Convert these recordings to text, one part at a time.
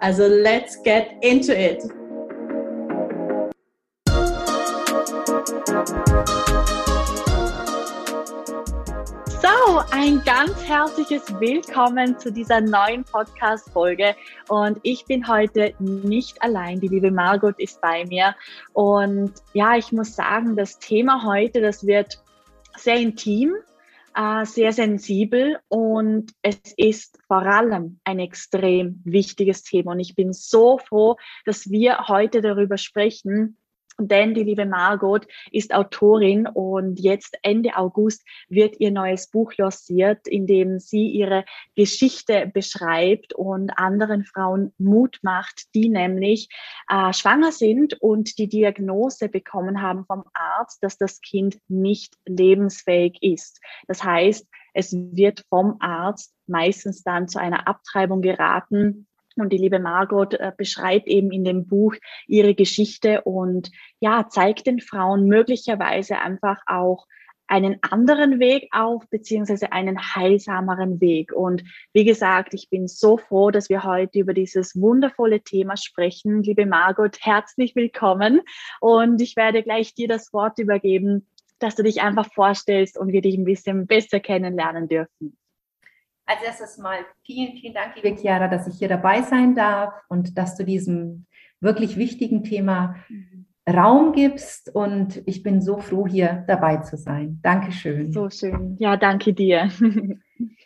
Also let's get into it! So, ein ganz herzliches Willkommen zu dieser neuen Podcast-Folge. Und ich bin heute nicht allein. Die liebe Margot ist bei mir. Und ja, ich muss sagen, das Thema heute, das wird sehr intim, äh, sehr sensibel und es ist vor allem ein extrem wichtiges Thema. Und ich bin so froh, dass wir heute darüber sprechen, denn die liebe Margot ist Autorin und jetzt Ende August wird ihr neues Buch lanciert, in dem sie ihre Geschichte beschreibt und anderen Frauen Mut macht, die nämlich äh, schwanger sind und die Diagnose bekommen haben vom Arzt, dass das Kind nicht lebensfähig ist. Das heißt, es wird vom Arzt meistens dann zu einer Abtreibung geraten und die liebe Margot äh, beschreibt eben in dem Buch ihre Geschichte und ja, zeigt den Frauen möglicherweise einfach auch einen anderen Weg auf, beziehungsweise einen heilsameren Weg. Und wie gesagt, ich bin so froh, dass wir heute über dieses wundervolle Thema sprechen. Liebe Margot, herzlich willkommen. Und ich werde gleich dir das Wort übergeben, dass du dich einfach vorstellst und wir dich ein bisschen besser kennenlernen dürfen. Als erstes mal vielen, vielen Dank, liebe Chiara, dass ich hier dabei sein darf und dass du diesem wirklich wichtigen Thema mhm. Raum gibst. Und ich bin so froh, hier dabei zu sein. Dankeschön. So schön. Ja, danke dir.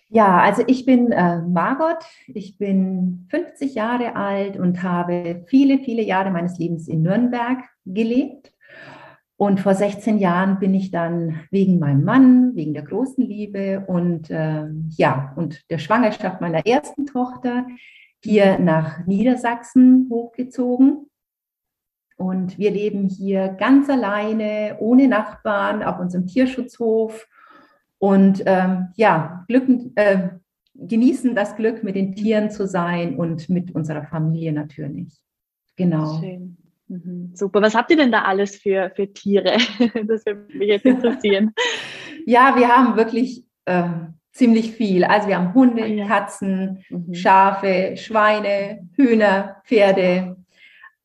ja, also ich bin äh, Margot. Ich bin 50 Jahre alt und habe viele, viele Jahre meines Lebens in Nürnberg gelebt. Und vor 16 Jahren bin ich dann wegen meinem Mann, wegen der großen Liebe und äh, ja, und der Schwangerschaft meiner ersten Tochter hier nach Niedersachsen hochgezogen. Und wir leben hier ganz alleine, ohne Nachbarn, auf unserem Tierschutzhof. Und ähm, ja, Glück, äh, genießen das Glück, mit den Tieren zu sein und mit unserer Familie natürlich. Genau. Schön. Mhm, super. Was habt ihr denn da alles für, für Tiere? Das würde mich jetzt interessieren. ja, wir haben wirklich äh, ziemlich viel. Also wir haben Hunde, ja. Katzen, mhm. Schafe, Schweine, Hühner, Pferde.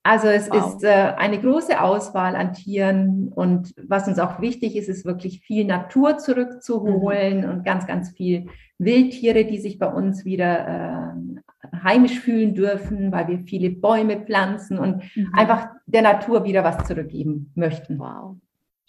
Also es wow. ist äh, eine große Auswahl an Tieren und was uns auch wichtig ist, ist wirklich viel Natur zurückzuholen mhm. und ganz, ganz viel Wildtiere, die sich bei uns wieder äh, heimisch fühlen dürfen, weil wir viele Bäume pflanzen und mhm. einfach der Natur wieder was zurückgeben möchten. Wow.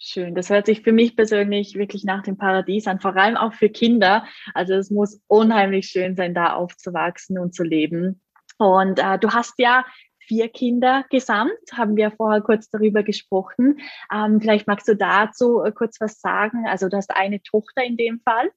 Schön. Das hört sich für mich persönlich wirklich nach dem Paradies an, vor allem auch für Kinder. Also es muss unheimlich schön sein, da aufzuwachsen und zu leben. Und äh, du hast ja vier Kinder gesamt, haben wir vorher kurz darüber gesprochen. Ähm, vielleicht magst du dazu äh, kurz was sagen. Also du hast eine Tochter in dem Fall.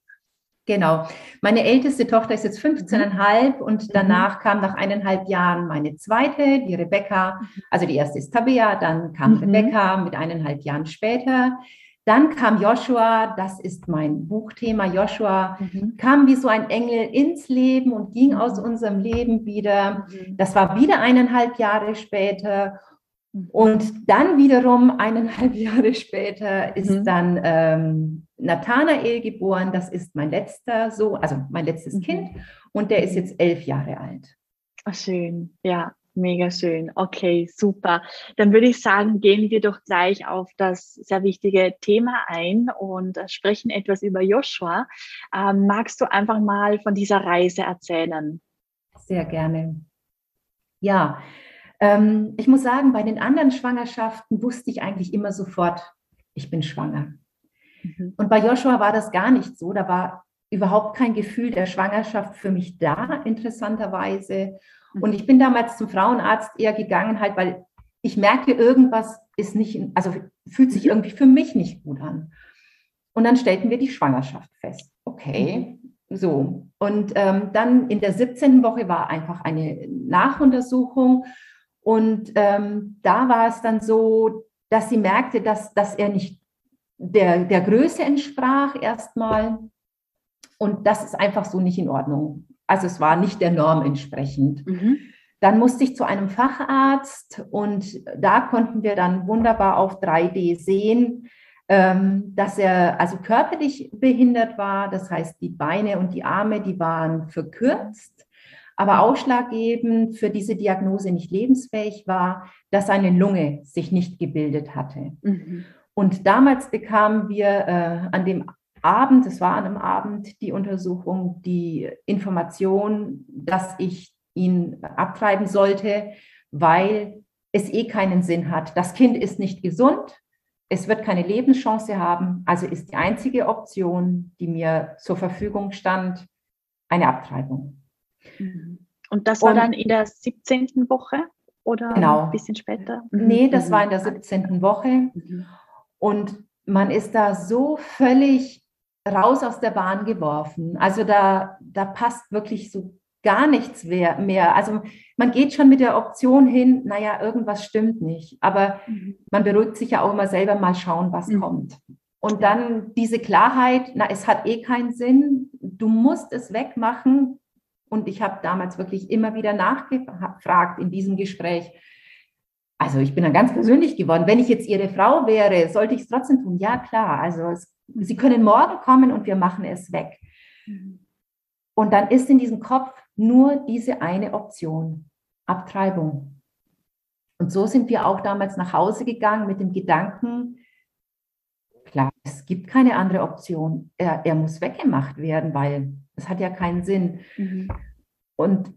Genau. Meine älteste Tochter ist jetzt 15,5 mhm. und danach kam nach eineinhalb Jahren meine zweite, die Rebecca. Mhm. Also die erste ist Tabea, dann kam mhm. Rebecca mit eineinhalb Jahren später. Dann kam Joshua, das ist mein Buchthema. Joshua mhm. kam wie so ein Engel ins Leben und ging aus mhm. unserem Leben wieder. Mhm. Das war wieder eineinhalb Jahre später. Und dann wiederum eineinhalb Jahre später ist mhm. dann ähm, Nathanael geboren. Das ist mein letzter so, also mein letztes mhm. Kind. Und der ist jetzt elf Jahre alt. Ach, schön, ja, mega schön. Okay, super. Dann würde ich sagen, gehen wir doch gleich auf das sehr wichtige Thema ein und sprechen etwas über Joshua. Ähm, magst du einfach mal von dieser Reise erzählen? Sehr gerne. Ja, ähm, ich muss sagen, bei den anderen Schwangerschaften wusste ich eigentlich immer sofort, ich bin schwanger. Mhm. Und bei Joshua war das gar nicht so. Da war überhaupt kein Gefühl der Schwangerschaft für mich da, interessanterweise. Mhm. Und ich bin damals zum Frauenarzt eher gegangen, halt, weil ich merke, irgendwas ist nicht, also fühlt sich mhm. irgendwie für mich nicht gut an. Und dann stellten wir die Schwangerschaft fest. Okay, mhm. so. Und ähm, dann in der 17. Woche war einfach eine Nachuntersuchung Und ähm, da war es dann so, dass sie merkte, dass, dass er nicht der, der Größe entsprach erstmal. Und das ist einfach so nicht in Ordnung. Also es war nicht der Norm entsprechend. Mhm. Dann musste ich zu einem Facharzt und da konnten wir dann wunderbar auf 3D sehen, ähm, dass er also körperlich behindert war. Das heißt, die Beine und die Arme, die waren verkürzt, aber ausschlaggebend für diese Diagnose nicht lebensfähig war, dass seine Lunge sich nicht gebildet hatte. Mhm. Und damals bekamen wir äh, an dem Abend, es war an einem Abend, die Untersuchung, die Information, dass ich ihn abtreiben sollte, weil es eh keinen Sinn hat. Das Kind ist nicht gesund, es wird keine Lebenschance haben, also ist die einzige Option, die mir zur Verfügung stand, eine Abtreibung. Mhm. Und das war Und, dann in der 17. Woche oder genau. ein bisschen später? Nee, das mhm. war in der 17. Woche. Mhm. Und man ist da so völlig raus aus der Bahn geworfen. Also da, da passt wirklich so gar nichts mehr. Also man geht schon mit der Option hin, naja, irgendwas stimmt nicht. Aber mhm. man beruhigt sich ja auch immer selber mal schauen, was mhm. kommt. Und dann diese Klarheit, na, es hat eh keinen Sinn, du musst es wegmachen. Und ich habe damals wirklich immer wieder nachgefragt in diesem Gespräch. Also ich bin dann ganz persönlich geworden. Wenn ich jetzt Ihre Frau wäre, sollte ich es trotzdem tun? Ja, klar. Also es, Sie können morgen kommen und wir machen es weg. Mhm. Und dann ist in diesem Kopf nur diese eine Option, Abtreibung. Und so sind wir auch damals nach Hause gegangen mit dem Gedanken, klar, es gibt keine andere Option. Er, er muss weggemacht werden, weil es hat ja keinen Sinn. Mhm. Und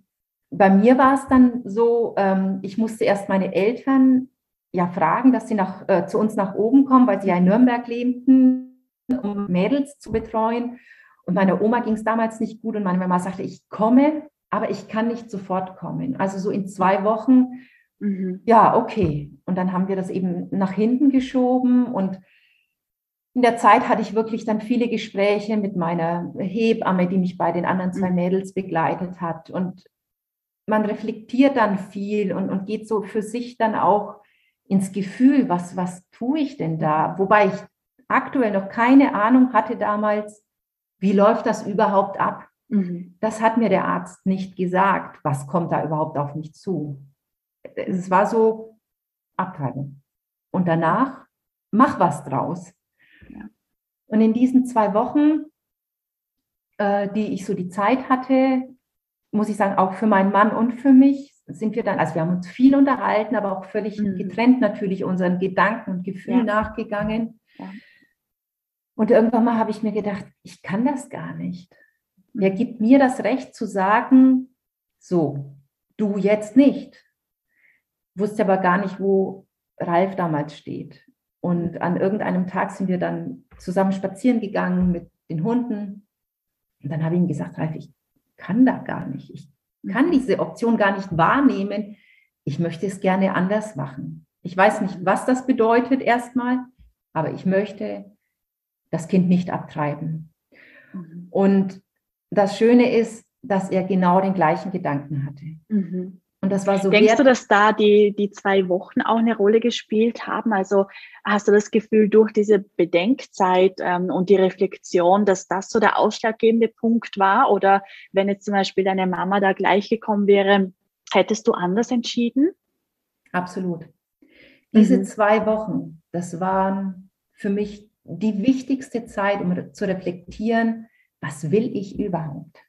bei mir war es dann so, ähm, ich musste erst meine Eltern ja fragen, dass sie nach, äh, zu uns nach oben kommen, weil sie ja in Nürnberg lebten, um Mädels zu betreuen. Und meiner Oma ging es damals nicht gut und meine Mama sagte, ich komme, aber ich kann nicht sofort kommen. Also so in zwei Wochen, mhm. ja, okay. Und dann haben wir das eben nach hinten geschoben und in der Zeit hatte ich wirklich dann viele Gespräche mit meiner Hebamme, die mich bei den anderen zwei mhm. Mädels begleitet hat. Und man reflektiert dann viel und, und geht so für sich dann auch ins Gefühl, was, was tue ich denn da? Wobei ich aktuell noch keine Ahnung hatte damals, wie läuft das überhaupt ab? Mhm. Das hat mir der Arzt nicht gesagt. Was kommt da überhaupt auf mich zu? Es war so Abtreibung. Und danach mach was draus. Ja. Und in diesen zwei Wochen, äh, die ich so die Zeit hatte, muss ich sagen, auch für meinen Mann und für mich sind wir dann, also wir haben uns viel unterhalten, aber auch völlig mhm. getrennt natürlich unseren Gedanken und Gefühlen ja. nachgegangen. Ja. Und irgendwann mal habe ich mir gedacht, ich kann das gar nicht. Wer gibt mir das Recht zu sagen, so, du jetzt nicht? Wusste aber gar nicht, wo Ralf damals steht. Und an irgendeinem Tag sind wir dann zusammen spazieren gegangen mit den Hunden. Und dann habe ich ihm gesagt, Ralf, ich kann da gar nicht. Ich kann diese Option gar nicht wahrnehmen. Ich möchte es gerne anders machen. Ich weiß nicht, was das bedeutet erstmal, aber ich möchte das Kind nicht abtreiben. Mhm. Und das Schöne ist, dass er genau den gleichen Gedanken hatte. Mhm. Und das war so. Denkst du, dass da die, die zwei Wochen auch eine Rolle gespielt haben? Also hast du das Gefühl, durch diese Bedenkzeit ähm, und die Reflexion, dass das so der ausschlaggebende Punkt war? Oder wenn jetzt zum Beispiel deine Mama da gleich gekommen wäre, hättest du anders entschieden? Absolut. Diese mhm. zwei Wochen, das waren für mich die wichtigste Zeit, um zu reflektieren, was will ich überhaupt?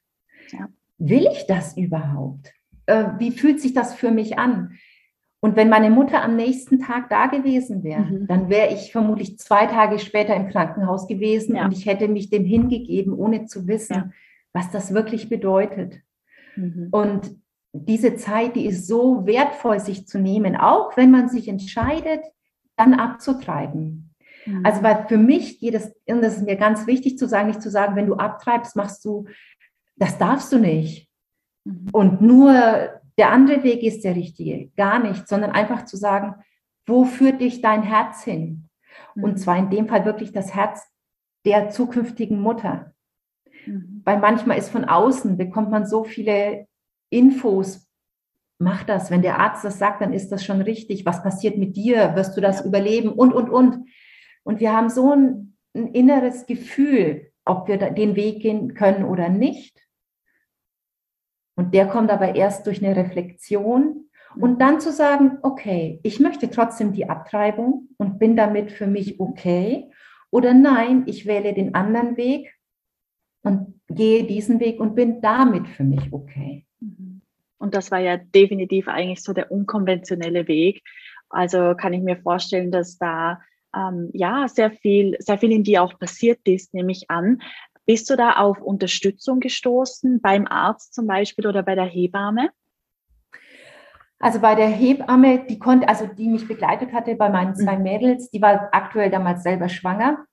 Ja. Will ich das überhaupt? Äh, wie fühlt sich das für mich an? Und wenn meine Mutter am nächsten Tag da gewesen wäre, mhm. dann wäre ich vermutlich zwei Tage später im Krankenhaus gewesen ja. und ich hätte mich dem hingegeben, ohne zu wissen, ja. was das wirklich bedeutet. Mhm. Und diese Zeit, die ist so wertvoll, sich zu nehmen, auch wenn man sich entscheidet, dann abzutreiben. Mhm. Also weil für mich geht es, und das ist mir ganz wichtig zu sagen, nicht zu sagen, wenn du abtreibst, machst du, das darfst du nicht. Mhm. Und nur der andere Weg ist der richtige, gar nicht, sondern einfach zu sagen, wo führt dich dein Herz hin? Mhm. Und zwar in dem Fall wirklich das Herz der zukünftigen Mutter. Mhm. Weil manchmal ist von außen, bekommt man so viele Infos mach das. Wenn der Arzt das sagt, dann ist das schon richtig. Was passiert mit dir? Wirst du das überleben? Und, und, und. Und wir haben so ein, ein inneres Gefühl, ob wir den Weg gehen können oder nicht. Und der kommt aber erst durch eine Reflexion und dann zu sagen, okay, ich möchte trotzdem die Abtreibung und bin damit für mich okay. Oder nein, ich wähle den anderen Weg und gehe diesen Weg und bin damit für mich okay. Mhm. Und das war ja definitiv eigentlich so der unkonventionelle Weg. Also kann ich mir vorstellen, dass da ähm, ja sehr viel, sehr viel in dir auch passiert ist, nehme ich an. Bist du da auf Unterstützung gestoßen, beim Arzt zum Beispiel oder bei der Hebamme? Also bei der Hebamme, die konnte, also die mich begleitet hatte bei meinen zwei mhm. Mädels, die war aktuell damals selber schwanger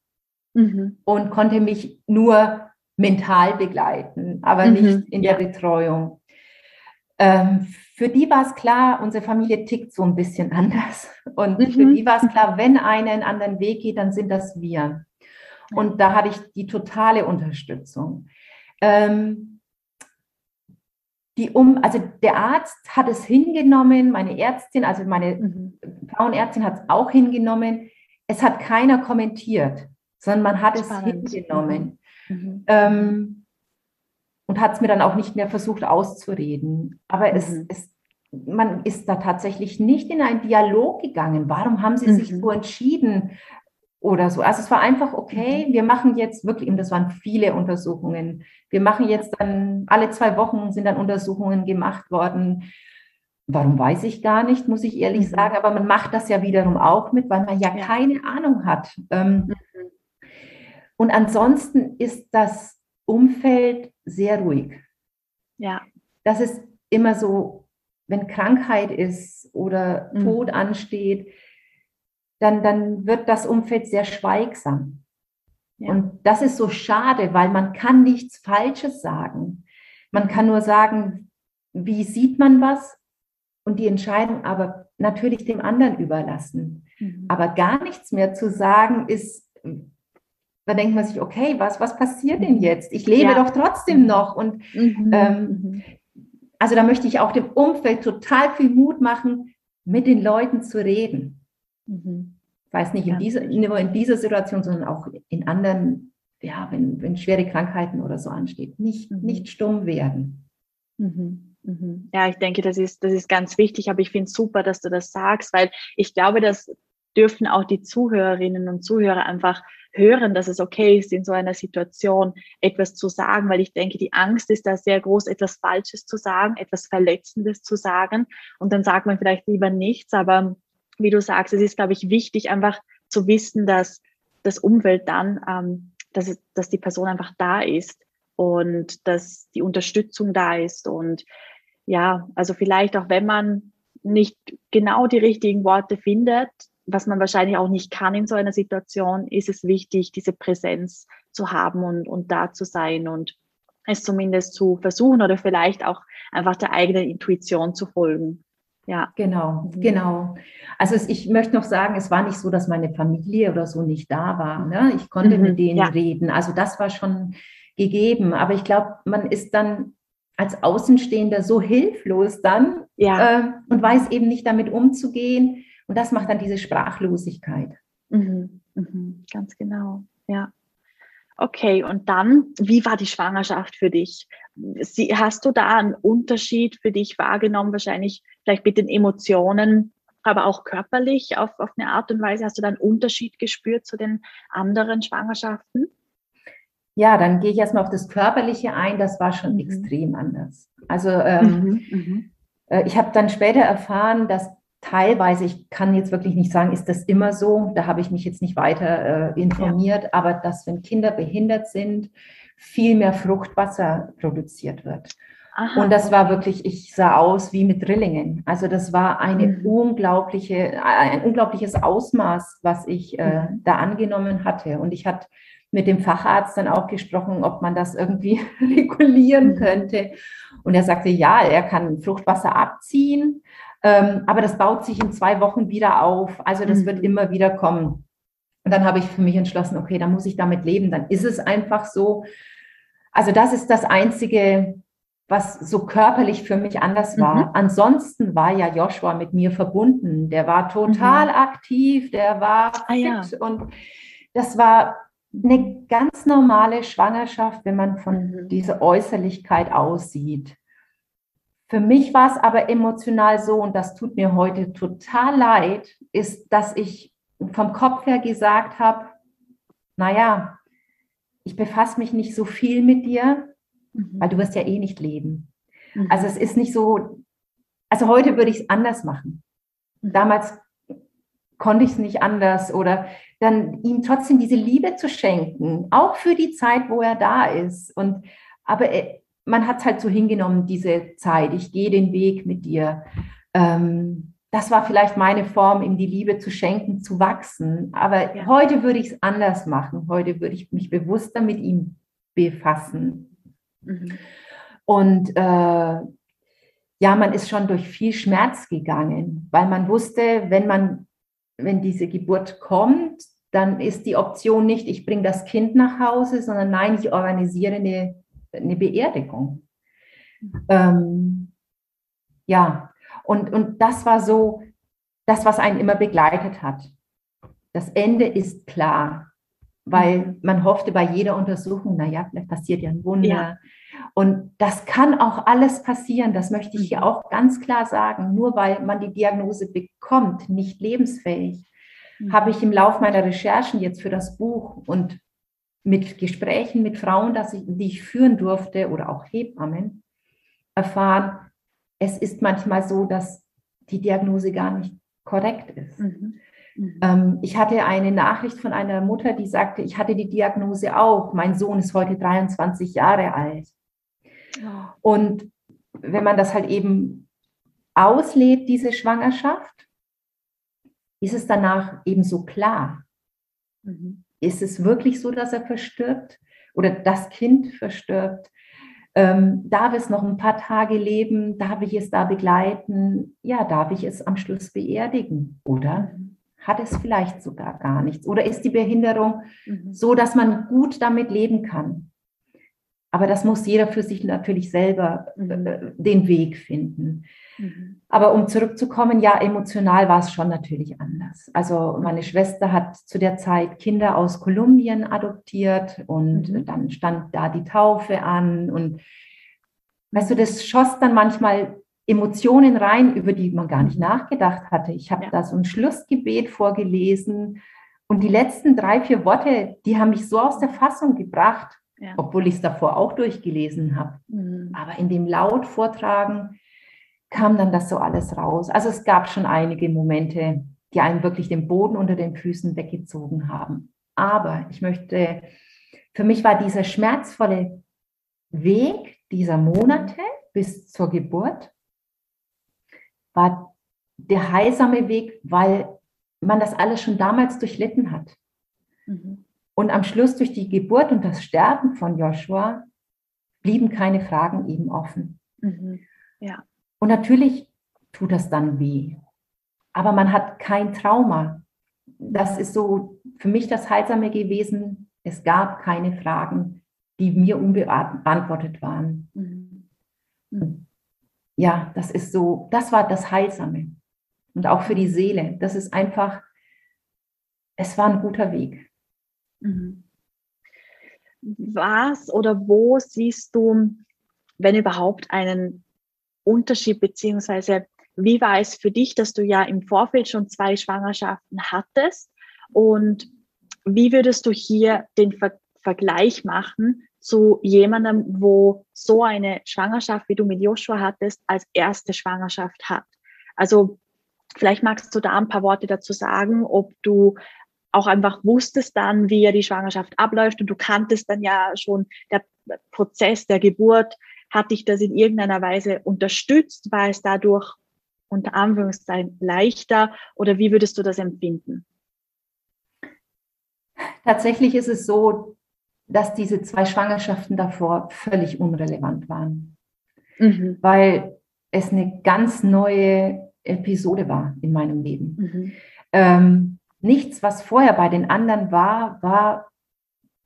mhm. und konnte mich nur mental begleiten, aber mhm. nicht in ja. der Betreuung. Ähm, für die war es klar, unsere Familie tickt so ein bisschen anders. Und mhm. für die war es klar, wenn einer einen anderen Weg geht, dann sind das wir. Und da hatte ich die totale Unterstützung. Ähm, die um, also der Arzt hat es hingenommen, meine Ärztin, also meine mhm. Frauenärztin hat es auch hingenommen. Es hat keiner kommentiert, sondern man hat Spannend. es hingenommen. Mhm. mhm. Ähm, und hat es mir dann auch nicht mehr versucht auszureden. Aber mhm. es, es, man ist da tatsächlich nicht in einen Dialog gegangen. Warum haben Sie sich mhm. so entschieden? Oder so. Also es war einfach, okay, mhm. wir machen jetzt wirklich, und das waren viele Untersuchungen, wir machen jetzt dann, alle zwei Wochen sind dann Untersuchungen gemacht worden. Warum weiß ich gar nicht, muss ich ehrlich mhm. sagen, aber man macht das ja wiederum auch mit, weil man ja, keine Ahnung hat. Ähm, mhm. Und ansonsten ist das Umfeld sehr ruhig. Ja. Das ist immer so, wenn Krankheit ist oder. Tod ansteht, dann, dann wird das Umfeld sehr schweigsam. Ja. Und das ist so schade, weil man kann nichts Falsches sagen. Man kann nur sagen, wie sieht man was und die Entscheidung aber natürlich dem anderen überlassen. Mhm. Aber gar nichts mehr zu sagen ist, da denkt man sich, okay, was, was passiert denn mhm. jetzt? Ich lebe ja. doch trotzdem mhm. noch. Und mhm. ähm, mhm. also da möchte ich auch dem Umfeld total viel Mut machen, mit den Leuten zu reden. Mhm. Weiß nicht in dieser, nur in dieser Situation, sondern auch in anderen, ja, wenn, wenn schwere Krankheiten oder so ansteht. Nicht, mhm. nicht stumm werden. Ja, ich denke, das ist, das ist ganz wichtig, aber ich finde es super, dass du das sagst, weil ich glaube, das dürfen auch die Zuhörerinnen und Zuhörer einfach hören, dass es okay ist, in so einer Situation etwas zu sagen, weil ich denke, die Angst ist da sehr groß, etwas Falsches zu sagen, etwas Verletzendes zu sagen. Und dann sagt man vielleicht lieber nichts. Aber wie du sagst, es ist, glaube ich, wichtig, einfach zu wissen, dass das Umfeld dann, ähm, dass, dass die Person einfach da ist und dass die Unterstützung da ist. Und ja, also vielleicht auch wenn man nicht genau die richtigen Worte findet, was man wahrscheinlich auch nicht kann in so einer Situation, ist es wichtig, diese Präsenz zu haben und, und da zu sein und es zumindest zu versuchen oder vielleicht auch einfach der eigenen Intuition zu folgen. Ja. Genau, mhm. genau. Also ich möchte noch sagen, es war nicht so, dass meine Familie oder so nicht da war. Ne? Ich konnte mhm. mit denen ja. reden. Also das war schon gegeben. Aber ich glaube, man ist dann als Außenstehender so hilflos dann ja. äh, und weiß eben nicht damit umzugehen. Und das macht dann diese Sprachlosigkeit. Mhm, mhm, ganz genau, ja. Okay, und dann, wie war die Schwangerschaft für dich? Sie, hast du da einen Unterschied für dich wahrgenommen, wahrscheinlich vielleicht mit den Emotionen, aber auch körperlich auf, auf eine Art und Weise? Hast du da einen Unterschied gespürt zu den anderen Schwangerschaften? Ja, dann gehe ich erstmal auf das Körperliche ein. Das war schon mhm. extrem anders. Also ähm, mhm, mhm. äh, ich habe dann später erfahren, dass teilweise, ich kann jetzt wirklich nicht sagen, ist das immer so, da habe ich mich jetzt nicht weiter äh, informiert, ja. aber dass, wenn Kinder behindert sind, viel mehr Fruchtwasser produziert wird. Aha. Und das war wirklich, ich sah aus wie mit Drillingen. Also das war eine mhm. unglaubliche, ein unglaubliches Ausmaß, was ich äh, mhm. da angenommen hatte. Und ich hatte mit dem Facharzt dann auch gesprochen, ob man das irgendwie regulieren mhm. könnte. Und er sagte, ja, er kann Fruchtwasser abziehen, aber das baut sich in zwei Wochen wieder auf. Also das mhm. wird immer wieder kommen. Und dann habe ich für mich entschlossen, okay, dann muss ich damit leben. Dann ist es einfach so. Also das ist das Einzige, was so körperlich für mich anders war. Mhm. Ansonsten war ja Joshua mit mir verbunden. Der war total mhm. aktiv, der war ah, fit ja. und das war eine ganz normale Schwangerschaft, wenn man von mhm. dieser Äußerlichkeit aussieht. Für mich war es aber emotional so, und das tut mir heute total leid, ist, dass ich vom Kopf her gesagt habe, naja, ich befasse mich nicht so viel mit dir, mhm. weil du wirst ja eh nicht leben. Mhm. Also es ist nicht so, also heute würde ich es anders machen. Mhm. Damals konnte ich es nicht anders oder dann ihm trotzdem diese Liebe zu schenken, auch für die Zeit, wo er da ist. Und aber man hat es halt so hingenommen, diese Zeit. Ich gehe den Weg mit dir. Ähm, das war vielleicht meine Form, ihm die Liebe zu schenken, zu wachsen. Aber ja. heute würde ich es anders machen. Heute würde ich mich bewusster mit ihm befassen. Mhm. Und äh, ja, man ist schon durch viel Schmerz gegangen, weil man wusste, wenn man, wenn diese Geburt kommt, dann ist die Option nicht, ich bringe das Kind nach Hause, sondern nein, ich organisiere eine, eine Beerdigung. Ähm, ja, und, und das war so das, was einen immer begleitet hat. Das Ende ist klar, weil man hoffte bei jeder Untersuchung, naja, vielleicht passiert ja ein Wunder. Ja. Und das kann auch alles passieren, das möchte ich hier mhm. auch ganz klar sagen. Nur weil man die Diagnose bekommt, nicht lebensfähig, mhm. habe ich im Laufe meiner Recherchen jetzt für das Buch und mit Gesprächen mit Frauen, ich, die ich führen durfte oder auch Hebammen, erfahren, es ist manchmal so, dass die Diagnose gar nicht korrekt ist. Mhm. Mhm. Ähm, ich hatte eine Nachricht von einer Mutter, die sagte, ich hatte die Diagnose auch. Mein Sohn ist heute 23 Jahre alt. Oh. Und wenn man das halt eben auslädt, diese Schwangerschaft, ist es danach eben so klar. Mhm. Ist es wirklich so, dass er verstirbt oder das Kind verstirbt? Ähm, darf es noch ein paar Tage leben? Darf ich es da begleiten? Ja, darf ich es am Schluss beerdigen? Oder hat es vielleicht sogar gar nichts? Oder ist die Behinderung mhm. so, dass man gut damit leben kann? Aber das muss jeder für sich natürlich selber äh, mhm. den Weg finden. Mhm. Aber um zurückzukommen, ja, emotional war es schon natürlich anders. Also meine Schwester hat zu der Zeit Kinder aus Kolumbien adoptiert und mhm. dann stand da die Taufe an und weißt du, das schoss dann manchmal Emotionen rein, über die man gar nicht nachgedacht hatte. Ich habe ja. da so ein Schlussgebet vorgelesen und die letzten drei, vier Worte, die haben mich so aus der Fassung gebracht ja. obwohl ich es davor auch durchgelesen habe. Mhm. Aber in dem laut Vortragen kam dann das so alles raus. Also es gab schon einige Momente, die einem wirklich den Boden unter den Füßen weggezogen haben. Aber ich möchte, für mich war dieser schmerzvolle Weg dieser Monate bis zur Geburt, war der heilsame Weg, weil man das alles schon damals durchlitten hat. Mhm. Und am Schluss durch die Geburt und das Sterben von Joshua blieben keine Fragen eben offen. Mhm. Ja. Und natürlich tut das dann weh. Aber man hat kein Trauma. Das ist so für mich das Heilsame gewesen. Es gab keine Fragen, die mir unbeantwortet waren. Mhm. mhm. Ja, das ist so, das war das Heilsame. Und auch für die Seele. Das ist einfach, es war ein guter Weg. Mhm. Was oder wo siehst du, wenn überhaupt, einen Unterschied, beziehungsweise wie war es für dich, dass du ja im Vorfeld schon zwei Schwangerschaften hattest und wie würdest du hier den Ver Vergleich machen zu jemandem, wo so eine Schwangerschaft, wie du mit Joshua hattest, als erste Schwangerschaft hat? Also vielleicht magst du da ein paar Worte dazu sagen, ob du auch einfach wusstest dann, wie ja die Schwangerschaft abläuft und du kanntest dann ja schon der Prozess der Geburt, hat dich das in irgendeiner Weise unterstützt? War es dadurch unter Anführungszeichen leichter oder wie würdest du das empfinden? Tatsächlich ist es so, dass diese zwei Schwangerschaften davor völlig unrelevant waren, mhm. weil es eine ganz neue Episode war in meinem Leben. Mhm. Ähm, nichts, was vorher bei den anderen war, war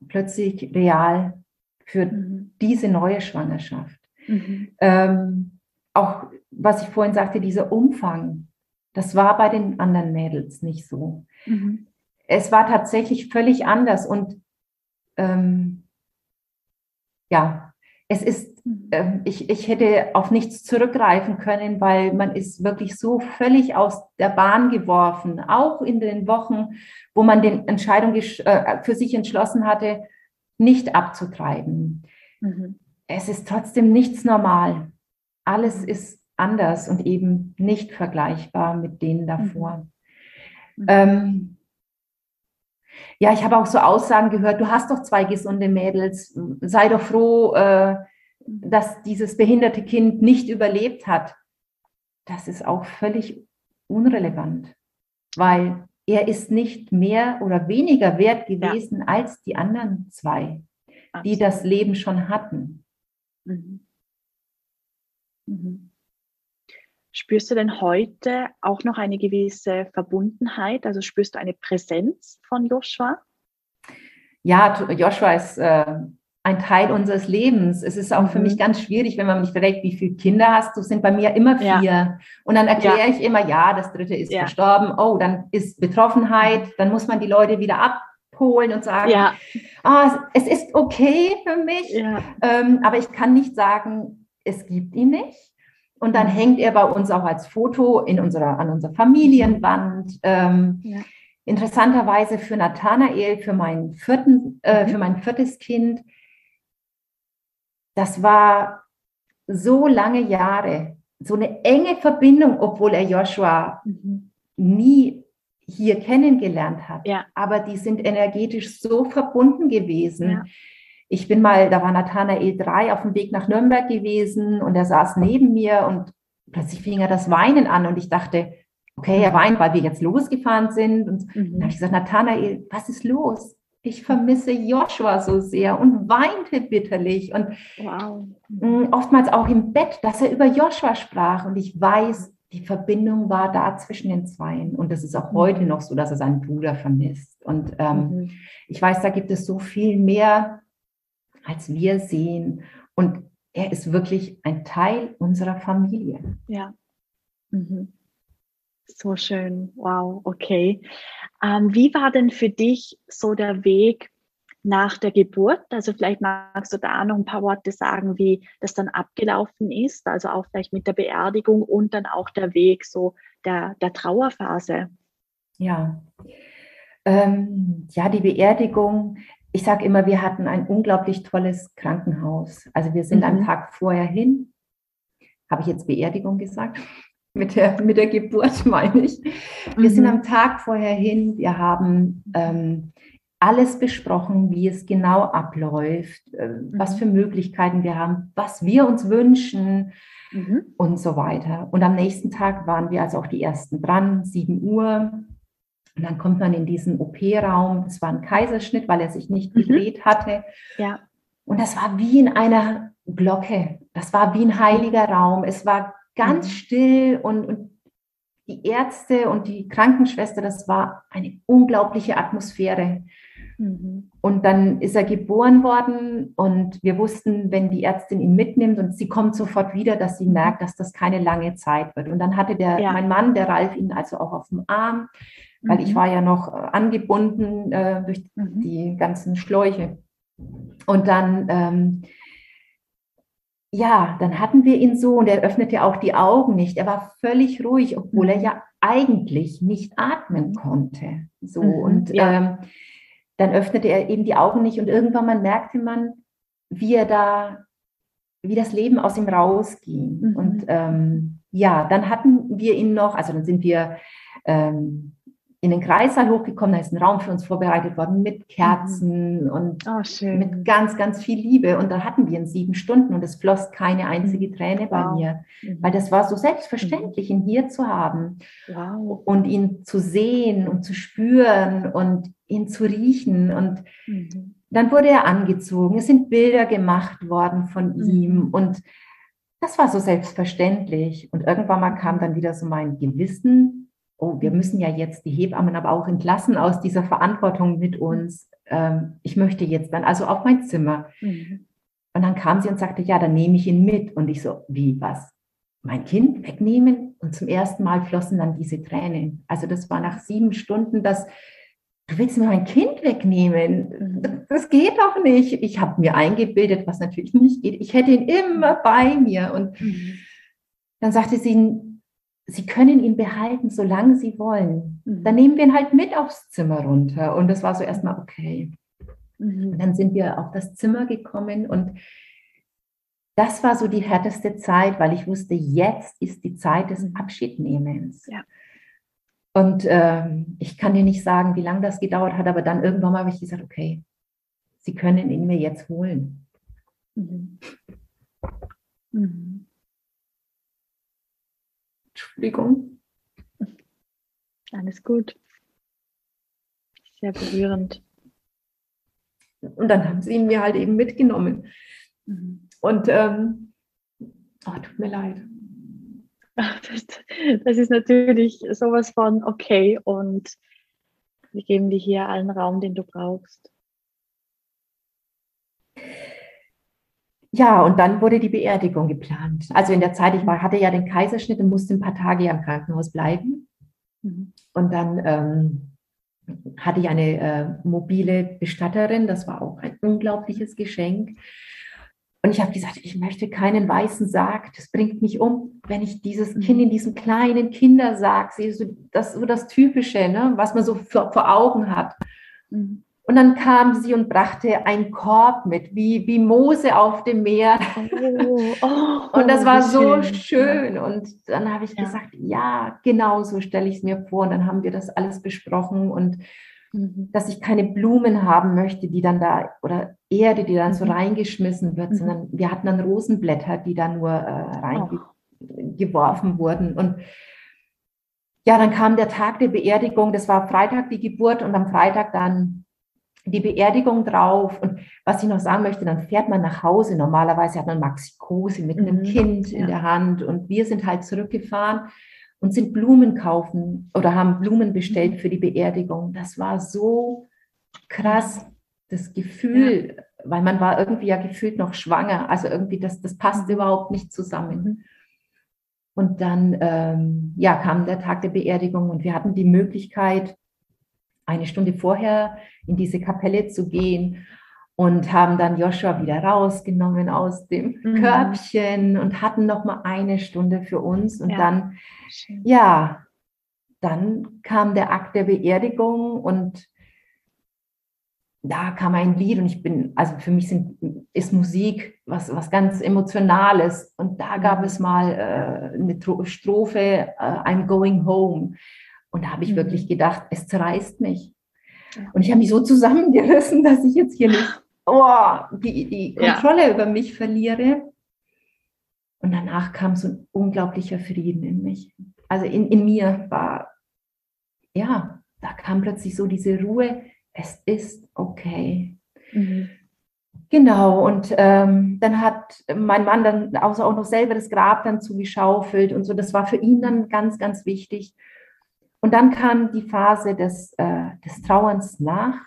plötzlich real für mhm. diese neue Schwangerschaft. Mhm. Ähm, auch was ich vorhin sagte, dieser Umfang, das war bei den anderen Mädels nicht so. Mhm. Es war tatsächlich völlig anders und ähm, ja, es ist, ich, ich hätte auf nichts zurückgreifen können, weil man ist wirklich so völlig aus der Bahn geworfen, auch in den Wochen, wo man die Entscheidung äh, für sich entschlossen hatte, nicht abzutreiben. Mhm. Es ist trotzdem nichts normal. Alles ist anders und eben nicht vergleichbar mit denen davor. Mhm. Ähm, ja, ich habe auch so Aussagen gehört, du hast doch zwei gesunde Mädels, sei doch froh, äh, dass dieses behinderte Kind nicht überlebt hat. Das ist auch völlig unrelevant, weil er ist nicht mehr oder weniger wert gewesen ja. als die anderen zwei, Absolut. die das Leben schon hatten. Mhm. Mhm. Spürst du denn heute auch noch eine gewisse Verbundenheit? Also spürst du eine Präsenz von Joshua? Ja, Joshua ist äh, ein Teil unseres Lebens. Es ist auch mhm. für mich ganz schwierig, wenn man mich fragt, wie viele Kinder hast du? Sind bei mir immer vier. Ja. Und dann erkläre ja. ich immer, ja, das dritte ist ja. verstorben. Oh, dann ist Betroffenheit. Dann muss man die Leute wieder abholen und sagen, ja. oh, es ist okay für mich. Ähm, aber ich kann nicht sagen, es gibt ihn nicht. Und dann mhm. hängt er bei uns auch als Foto in unserer, an unserer Familienwand. Ähm, ja. Interessanterweise für Nathanael, für, meinen vierten, äh, mhm. für mein viertes Kind, das war so lange Jahre, so eine enge Verbindung, obwohl er Joshua mhm. nie hier kennengelernt hat. Ja. Aber die sind energetisch so verbunden gewesen. Ja. Ich bin mal, da war Nathanael 3 auf dem Weg nach Nürnberg gewesen und er saß neben mir und plötzlich fing er das Weinen an und ich dachte, okay, er weint, weil wir jetzt losgefahren sind. Und mhm. dann habe ich gesagt, Nathanael, was ist los? Ich vermisse Joshua so sehr und weinte bitterlich und wow. Mm, oftmals auch im Bett, dass er über Joshua sprach und ich weiß, die Verbindung war da zwischen den Zweien und das ist auch mhm. heute noch so, dass er seinen Bruder vermisst. Und ähm, mhm. ich weiß, da gibt es so viel mehr als wir sehen. Und er ist wirklich ein Teil unserer Familie. Ja. Mhm. So schön. Wow, okay. Ähm, wie war denn für dich so der Weg nach der Geburt? Also vielleicht magst du da noch ein paar Worte sagen, wie das dann abgelaufen ist, also auch vielleicht mit der Beerdigung und dann auch der Weg so der, der Trauerphase. Ja. Ähm, ja, die Beerdigung, ich sage immer, wir hatten ein unglaublich tolles Krankenhaus. Also wir sind mhm. am Tag vorher hin, habe ich jetzt Beerdigung gesagt? Mit der, mit der Geburt meine ich. Wir mhm. sind am Tag vorher hin, wir haben ähm, alles besprochen, wie es genau abläuft, äh, mhm. was für Möglichkeiten wir haben, was wir uns wünschen mhm. und so weiter. Und am nächsten Tag waren wir also auch die ersten dran, 7 Uhr. Und dann kommt man in diesen OP-Raum. Es war ein Kaiserschnitt, weil er sich nicht mhm. gedreht hatte. Ja. Und das war wie in einer Glocke. Das war wie ein heiliger Raum. Es war ganz mhm. still und, und die Ärzte und die Krankenschwester, das war eine unglaubliche Atmosphäre. Mhm. Und dann ist er geboren worden und wir wussten, wenn die Ärztin ihn mitnimmt und sie kommt sofort wieder, dass sie mhm. merkt, dass das keine lange Zeit wird. Und dann hatte der, ja. mein Mann, der Ralf, ihn also auch auf dem Arm weil mhm. ich war ja noch äh, angebunden äh, durch mhm. die ganzen Schläuche. Und dann, ähm, ja, dann hatten wir ihn so und er öffnete auch die Augen nicht. Er war völlig ruhig, obwohl mhm. er ja eigentlich nicht atmen konnte. So mhm. und ja. ähm, dann öffnete er eben die Augen nicht und irgendwann mal merkte man, wie er da, wie das Leben aus ihm rausging. Mhm. Und ähm, ja, dann hatten wir ihn noch, also dann sind wir ähm, in den Kreissaal hochgekommen, da ist ein Raum für uns vorbereitet worden mit Kerzen mhm. und oh, mit ganz, ganz viel Liebe. Und da hatten wir ihn sieben Stunden und es floss keine einzige mhm. Träne wow. bei mir, mhm. weil das war so selbstverständlich, ihn hier zu haben wow. und ihn zu sehen und zu spüren und ihn zu riechen. Und mhm. dann wurde er angezogen, es sind Bilder gemacht worden von mhm. ihm und das war so selbstverständlich. Und irgendwann mal kam dann wieder so mein Gewissen oh, wir müssen ja jetzt die Hebammen aber auch entlassen aus dieser Verantwortung mit uns. Ähm, ich möchte jetzt dann also auf mein Zimmer. Mhm. Und dann kam sie und sagte, ja, dann nehme ich ihn mit. Und ich so, wie, was? Mein Kind wegnehmen? Und zum ersten Mal flossen dann diese Tränen. Also das war nach sieben Stunden, dass du willst mir mein Kind wegnehmen. Mhm. Das geht doch nicht. Ich habe mir eingebildet, was natürlich nicht geht. Ich hätte ihn immer bei mir. Und mhm. dann sagte sie, Sie können ihn behalten, solange Sie wollen. Mhm. Dann nehmen wir ihn halt mit aufs Zimmer runter. Und das war so erstmal okay. Mhm. Und dann sind wir auf das Zimmer gekommen und das war so die härteste Zeit, weil ich wusste, jetzt ist die Zeit des mhm. Abschiednehmens. Ja. Und ähm, ich kann dir nicht sagen, wie lange das gedauert hat, aber dann irgendwann mal habe ich gesagt, okay, Sie können ihn mir jetzt holen. Mhm. Mhm. Entschuldigung. Alles gut. Sehr berührend. Und dann haben sie ihn mir halt eben mitgenommen. Mhm. Und ähm, oh, tut mir leid. Das, das, ist natürlich sowas von okay und wir geben dir hier allen Raum, den du brauchst. Ja, und dann wurde die Beerdigung geplant. Also in der Zeit, ich war, hatte ja den Kaiserschnitt und musste ein paar Tage ja im Krankenhaus bleiben. Mhm. Und dann ähm, hatte ich eine äh, mobile Bestatterin, das war auch ein unglaubliches Geschenk. Und ich habe gesagt, ich möchte keinen weißen Sarg, das bringt mich um, wenn ich dieses mhm. Kind in diesem kleinen Kindersarg sehe, so das, so das Typische, ne, was man so vor, vor Augen hat. Mhm. Und dann kam sie und brachte einen Korb mit, wie, wie Mose auf dem Meer. Oh, oh, und das war so schön. schön. Und dann habe ich ja. gesagt, ja, genau so stelle ich es mir vor. Und dann haben wir das alles besprochen und mhm. dass ich keine Blumen haben möchte, die dann da, oder Erde, die dann mhm. so reingeschmissen wird, mhm. sondern wir hatten dann Rosenblätter, die da nur äh, reingeworfen oh. wurden. Und ja, dann kam der Tag der Beerdigung. Das war Freitag die Geburt und am Freitag dann die Beerdigung drauf. Und was ich noch sagen möchte, dann fährt man nach Hause. Normalerweise hat man Maxikose mit einem mhm. Kind in ja. der Hand. Und wir sind halt zurückgefahren und sind Blumen kaufen oder haben Blumen bestellt mhm. für die Beerdigung. Das war so krass, das Gefühl, ja. weil man war irgendwie ja gefühlt noch schwanger. Also irgendwie, das, das passt mhm. überhaupt nicht zusammen. Mhm. Und dann ähm, ja, kam der Tag der Beerdigung und wir hatten die Möglichkeit, eine Stunde vorher in diese Kapelle zu gehen und haben dann Joshua wieder rausgenommen aus dem mhm. Körbchen und hatten noch mal eine Stunde für uns und ja. dann Schön. ja dann kam der Akt der Beerdigung und da kam ein Lied und ich bin, also für mich sind, ist Musik was, was ganz Emotionales. Und da gab mhm. es mal äh, eine Strophe, äh, I'm going home. Und da habe ich mhm. wirklich gedacht, es zerreißt mich. Und ich habe mich so zusammengerissen, dass ich jetzt hier nicht oh, die, die Kontrolle ja. über mich verliere. Und danach kam so ein unglaublicher Frieden in mich. Also in, in mir war, ja, da kam plötzlich so diese Ruhe, es ist okay. Mhm. Genau, und ähm, dann hat mein Mann dann auch, auch noch selber das Grab dann zugeschaufelt und so. Das war für ihn dann ganz, ganz wichtig. Und dann kam die Phase des, äh, des Trauerns nach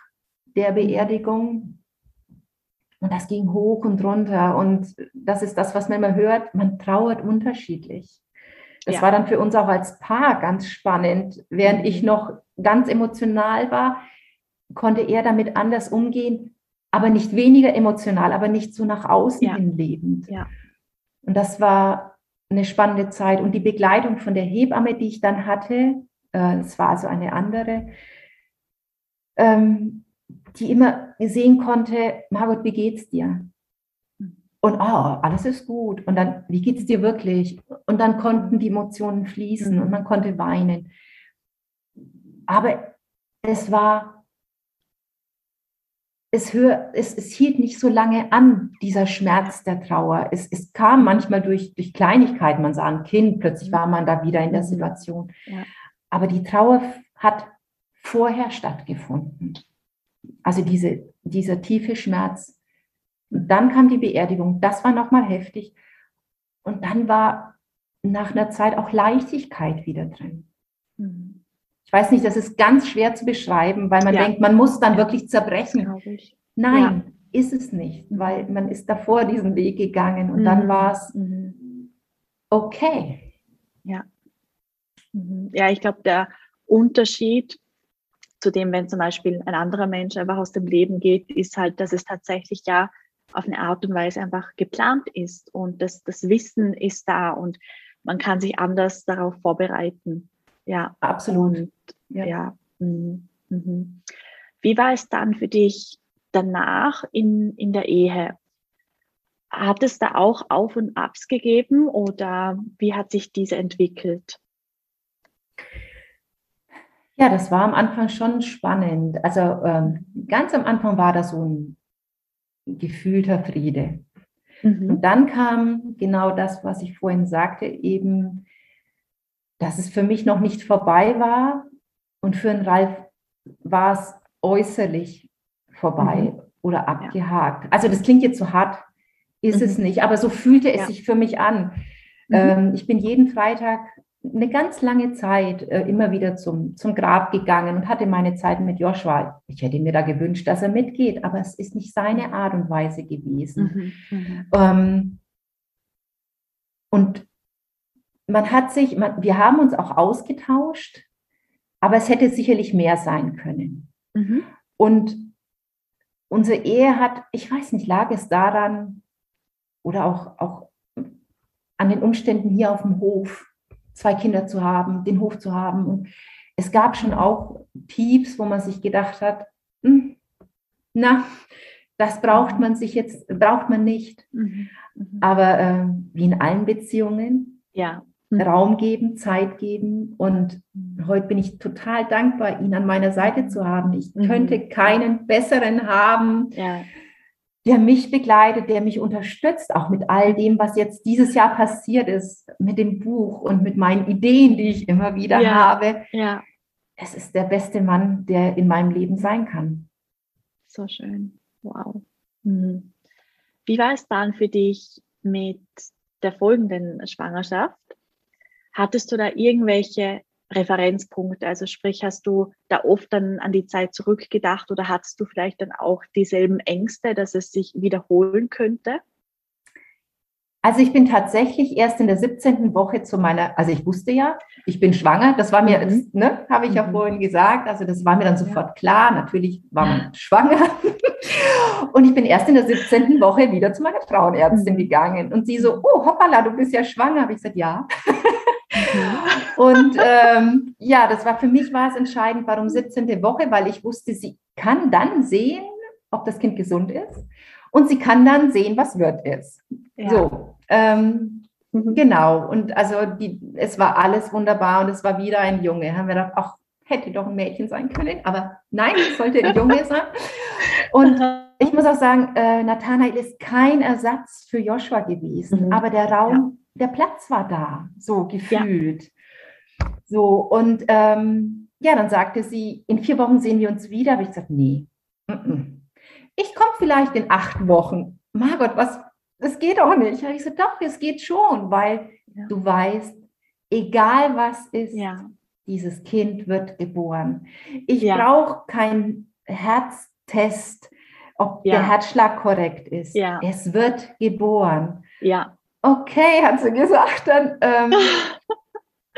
der Beerdigung. Und das ging hoch und runter. Und das ist das, was man immer hört. Man trauert unterschiedlich. Das ja. war dann für uns auch als Paar ganz spannend. Während ich noch ganz emotional war, konnte er damit anders umgehen, aber nicht weniger emotional, aber nicht so nach außen ja. hin lebend. Ja. Und das war eine spannende Zeit. Und die Begleitung von der Hebamme, die ich dann hatte, es war also eine andere, ähm, die immer sehen konnte, Margot, wie geht's dir? Und oh, alles ist gut. Und dann, wie geht's dir wirklich? Und dann konnten die Emotionen fließen und man konnte weinen. Aber es war, es, hör, es, es hielt nicht so lange an, dieser Schmerz der Trauer. Es, es kam manchmal durch, durch Kleinigkeiten. Man sah ein Kind, plötzlich war man da wieder in der mhm. Situation. Ja. Aber die Trauer hat vorher stattgefunden. Also diese, dieser tiefe Schmerz. Und dann kam die Beerdigung. Das war nochmal heftig. Und dann war nach einer Zeit auch Leichtigkeit wieder drin. Mhm. Ich weiß nicht, das ist ganz schwer zu beschreiben, weil man ja. denkt, man muss dann ja. wirklich zerbrechen. Nein, ja. ist es nicht, weil man ist davor diesen Weg gegangen und mhm. dann war es mhm. okay. Ja. Mhm. Ja, ich glaube, der Unterschied zu dem, wenn zum Beispiel ein anderer Mensch einfach aus dem Leben geht, ist halt, dass es tatsächlich ja auf eine Art und Weise einfach geplant ist und das, das Wissen ist da und man kann sich anders darauf vorbereiten. Ja, absolut. Und, ja. ja. Mhm. Mhm. Wie war es dann für dich danach in, in der Ehe? Hat es da auch Auf und Abs gegeben oder wie hat sich diese entwickelt? Ja, das war am Anfang schon spannend. Also ähm, ganz am Anfang war das so ein gefühlter Friede. Mhm. Und dann kam genau das, was ich vorhin sagte, eben, dass es für mich noch nicht vorbei war und für den Ralf war es äußerlich vorbei mhm. oder abgehakt. Also das klingt jetzt so hart, ist mhm. es nicht, aber so fühlte es ja. sich für mich an. Mhm. Ähm, ich bin jeden Freitag eine ganz lange Zeit äh, immer wieder zum, zum Grab gegangen und hatte meine Zeiten mit Joshua. Ich hätte mir da gewünscht, dass er mitgeht, aber es ist nicht seine Art und Weise gewesen. Mhm, mhm. ähm, und man hat sich, man, wir haben uns auch ausgetauscht, aber es hätte sicherlich mehr sein können. Mhm. Und unsere Ehe hat, ich weiß nicht, lag es daran oder auch, auch an den Umständen hier auf dem Hof, zwei Kinder zu haben, den Hof zu haben. Und es gab schon auch Pieps, wo man sich gedacht hat, hm, na, das braucht man sich jetzt, braucht man nicht. Mhm. Aber äh, wie in allen Beziehungen, ja. Mhm. Raum geben, Zeit geben. Und heute bin ich total dankbar, ihn an meiner Seite zu haben. Ich mhm. könnte keinen besseren haben. Ja der mich begleitet, der mich unterstützt, auch mit all dem, was jetzt dieses Jahr passiert ist, mit dem Buch und mit meinen Ideen, die ich immer wieder ja, habe. Ja. Es ist der beste Mann, der in meinem Leben sein kann. So schön. Wow. Mhm. Wie war es dann für dich mit der folgenden Schwangerschaft? Hattest du da irgendwelche Referenzpunkte? Also sprich, hast du da oft dann an die Zeit zurückgedacht oder hattest du vielleicht dann auch dieselben Ängste, dass es sich wiederholen könnte? Also ich bin tatsächlich erst in der 17. Woche zu meiner, also ich wusste ja, ich bin schwanger, das war mir, mhm. ne, habe ich mhm. ja vorhin gesagt, also das war mir dann sofort ja. klar, natürlich war man schwanger. Und ich bin erst in der 17. Woche wieder zu meiner Frauenärztin mhm. gegangen und sie so, oh hoppala, du bist ja schwanger. Habe ich gesagt, ja. Und ähm, ja, das war für mich war es entscheidend, warum 17. Woche, weil ich wusste, sie kann dann sehen, ob das Kind gesund ist und sie kann dann sehen, was wird ist. Ja. So, ähm, mhm. genau. Und also die, es war alles wunderbar und es war wieder ein Junge. Haben wir gedacht, ach, hätte doch ein Mädchen sein können, aber nein, es sollte ein Junge sein. Und ich muss auch sagen, äh, Nathanael ist kein Ersatz für Joshua gewesen, mhm. aber der Raum der Platz war da, so gefühlt. Ja. So, und ähm, ja, dann sagte sie, in vier Wochen sehen wir uns wieder. Habe ich gesagt, nee, mm -mm. ich komme vielleicht in acht Wochen. Margot, was, das geht doch nicht. Habe ich gesagt, doch, es geht schon, weil ja. du weißt, egal was ist, ja. dieses Kind wird geboren. Ich ja. brauche keinen Herztest, ob der Herzschlag korrekt ist. Es wird geboren. Ja okay, hat sie gesagt, dann, ähm,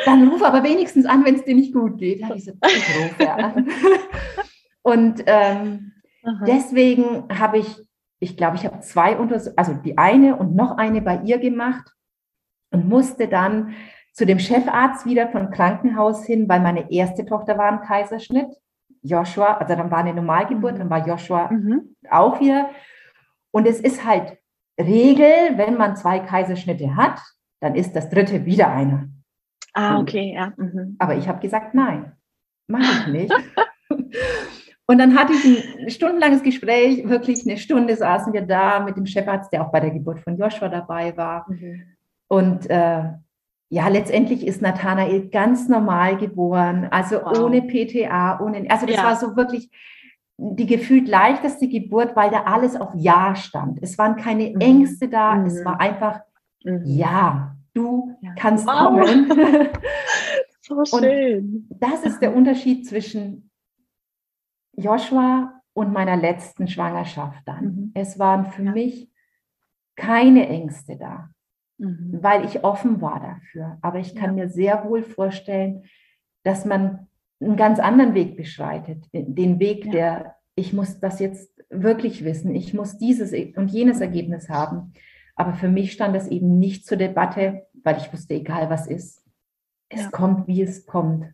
dann ruf aber wenigstens an, wenn es dir nicht gut geht. Ja, diese rufe an. Und ähm, deswegen habe ich, ich glaube, ich habe zwei Untersuchungen, also die eine und noch eine bei ihr gemacht und musste dann zu dem Chefarzt wieder vom Krankenhaus hin, weil meine erste Tochter war ein Kaiserschnitt. Joshua, also dann war eine Normalgeburt, dann war Joshua mhm. auch wieder. Und es ist halt Regel, wenn man zwei Kaiserschnitte hat, dann ist das dritte wieder einer. Ah, okay, ja. Mhm. Aber ich habe gesagt, nein, mache ich nicht. Und dann hatte ich ein stundenlanges Gespräch, wirklich eine Stunde saßen wir da mit dem Chefarzt, der auch bei der Geburt von Joshua dabei war. Mhm. Und äh, ja, letztendlich ist Nathanael ganz normal geboren, also wow. ohne PTA, ohne, also das ja. war so wirklich die gefühlt leichteste Geburt, weil da alles auf Ja stand. Es waren keine mhm. Ängste da, mhm. es war einfach mhm. Ja, du ja. kannst wow. kommen. so schön. Und das ist der Unterschied zwischen Joshua und meiner letzten Schwangerschaft dann. Mhm. Es waren für ja. mich keine Ängste da, mhm. weil ich offen war dafür. Aber ich kann ja. mir sehr wohl vorstellen, dass man einen ganz anderen Weg beschreitet. Den Weg, ja. der, ich muss das jetzt wirklich wissen, ich muss dieses und jenes Ergebnis haben. Aber für mich stand das eben nicht zur Debatte, weil ich wusste, egal was ist, es ja. kommt, wie es kommt.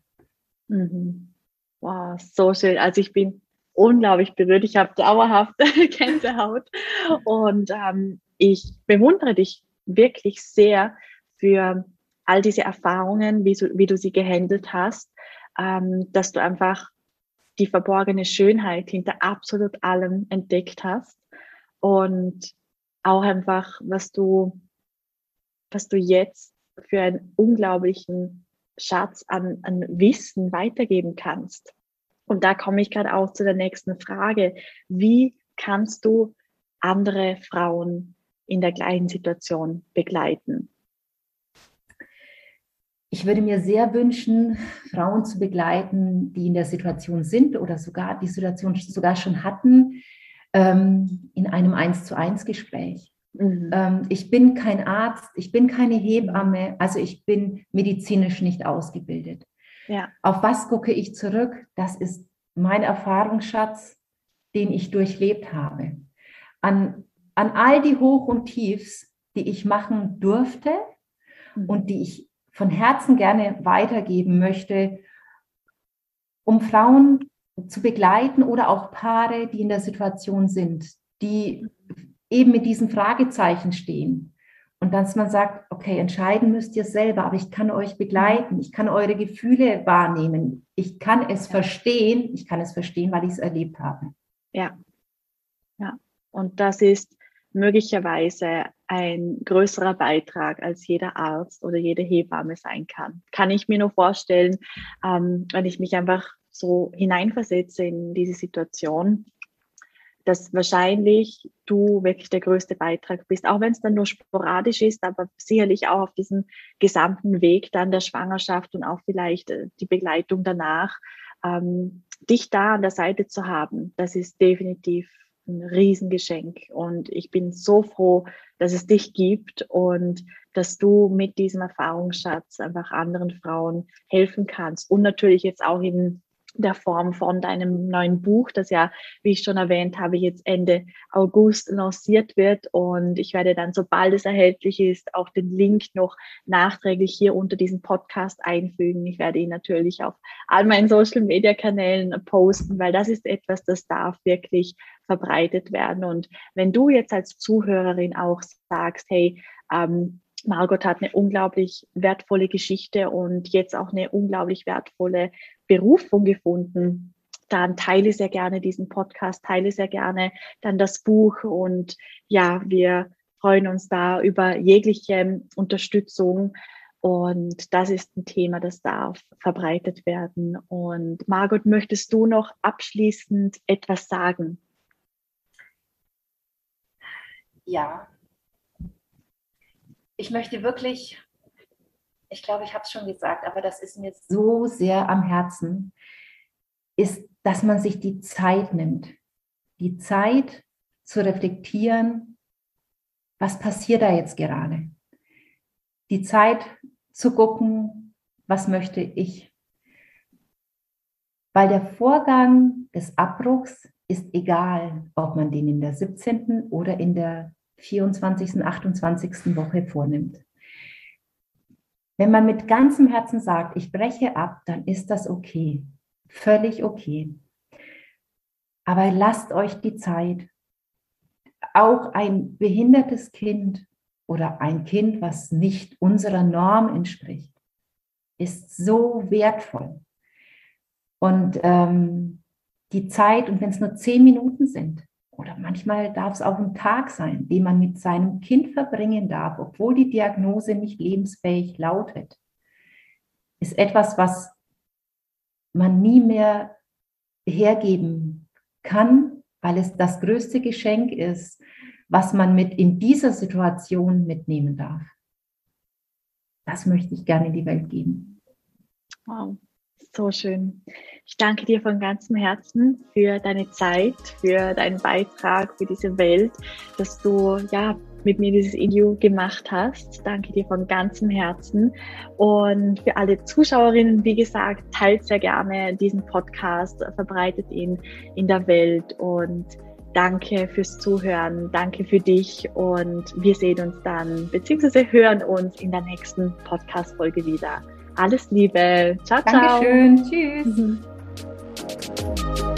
Mhm. Wow, so schön. Also ich bin unglaublich berührt. Ich habe dauerhaft Gänsehaut und ähm, ich bewundere dich wirklich sehr für all diese Erfahrungen, wie, so, wie du sie gehandelt hast, ähm, dass du einfach die verborgene Schönheit hinter absolut allem entdeckt hast und auch einfach, was du, was du jetzt für einen unglaublichen Schatz an, an Wissen weitergeben kannst. Und da komme ich gerade auch zu der nächsten Frage. Wie kannst du andere Frauen in der gleichen Situation begleiten? Ich würde mir sehr wünschen, Frauen zu begleiten, die in der Situation sind oder sogar die Situation sogar schon hatten, ähm, in einem Eins zu eins Gespräch. Mhm. Ähm, ich bin kein Arzt, ich bin keine Hebamme, also ich bin medizinisch nicht ausgebildet. Ja. Auf was gucke ich zurück? Das ist mein Erfahrungsschatz, den ich durchlebt habe. An, an all die Hoch und Tiefs, die ich machen durfte mhm. und die ich von Herzen gerne weitergeben möchte, um Frauen zu begleiten oder auch Paare, die in der Situation sind, die eben mit diesen Fragezeichen stehen. Und dass man sagt, okay, entscheiden müsst ihr selber, aber ich kann euch begleiten, ich kann eure Gefühle wahrnehmen, ich kann es verstehen, ich kann es verstehen, weil ich es erlebt habe. Ja, ja. Und das ist möglicherweise ein größerer Beitrag, als jeder Arzt oder jede Hebamme sein kann. Kann ich mir nur vorstellen, ähm, wenn ich mich einfach so hineinversetze in diese Situation, dass wahrscheinlich du wirklich der größte Beitrag bist, auch wenn es dann nur sporadisch ist, aber sicherlich auch auf diesem gesamten Weg dann der Schwangerschaft und auch vielleicht äh, die Begleitung danach, ähm, dich da an der Seite zu haben, das ist definitiv ein Riesengeschenk. Und ich bin so froh, dass es dich gibt und dass du mit diesem Erfahrungsschatz einfach anderen Frauen helfen kannst und natürlich jetzt auch in der Form von deinem neuen Buch, das ja, wie ich schon erwähnt habe, jetzt Ende August lanciert wird. Und ich werde dann, sobald es erhältlich ist, auch den Link noch nachträglich hier unter diesem Podcast einfügen. Ich werde ihn natürlich auf all meinen Social-Media-Kanälen posten, weil das ist etwas, das darf wirklich verbreitet werden. Und wenn du jetzt als Zuhörerin auch sagst, hey, ähm, Margot hat eine unglaublich wertvolle Geschichte und jetzt auch eine unglaublich wertvolle Berufung gefunden. Dann teile sehr gerne diesen Podcast, teile sehr gerne dann das Buch und ja, wir freuen uns da über jegliche Unterstützung. Und das ist ein Thema, das darf verbreitet werden. Und Margot, möchtest du noch abschließend etwas sagen? Ja, ich möchte wirklich, ich glaube, ich habe es schon gesagt, aber das ist mir so sehr am Herzen, ist, dass man sich die Zeit nimmt. Die Zeit zu reflektieren, was passiert da jetzt gerade. Die Zeit zu gucken, was möchte ich. Weil der Vorgang des Abbruchs ist egal, ob man den in der 17. oder in der 24., 28. Woche vornimmt. Wenn man mit ganzem Herzen sagt, ich breche ab, dann ist das okay. Völlig okay. Aber lasst euch die Zeit. Auch ein behindertes Kind oder ein Kind, was nicht unserer Norm entspricht, ist so wertvoll. Und ähm, die Zeit, und wenn es nur zehn Minuten sind, oder manchmal darf es auch ein Tag sein, den man mit seinem Kind verbringen darf, obwohl die Diagnose nicht lebensfähig lautet, ist etwas, was man nie mehr hergeben kann, weil es das größte Geschenk ist, was man mit in dieser Situation mitnehmen darf. Das möchte ich gerne in die Welt geben. Wow, So schön. Ich danke dir von ganzem Herzen für deine Zeit, für deinen Beitrag, für diese Welt, dass du ja mit mir dieses Interview gemacht hast. Danke dir von ganzem Herzen. Und für alle Zuschauerinnen, wie gesagt, teilt sehr gerne diesen Podcast, verbreitet ihn in der Welt und danke fürs Zuhören, danke für dich und wir sehen uns dann beziehungsweise hören uns in der nächsten Podcast-Folge wieder. Alles Liebe. Ciao, Dankeschön. ciao. Dankeschön. Tschüss. Mhm.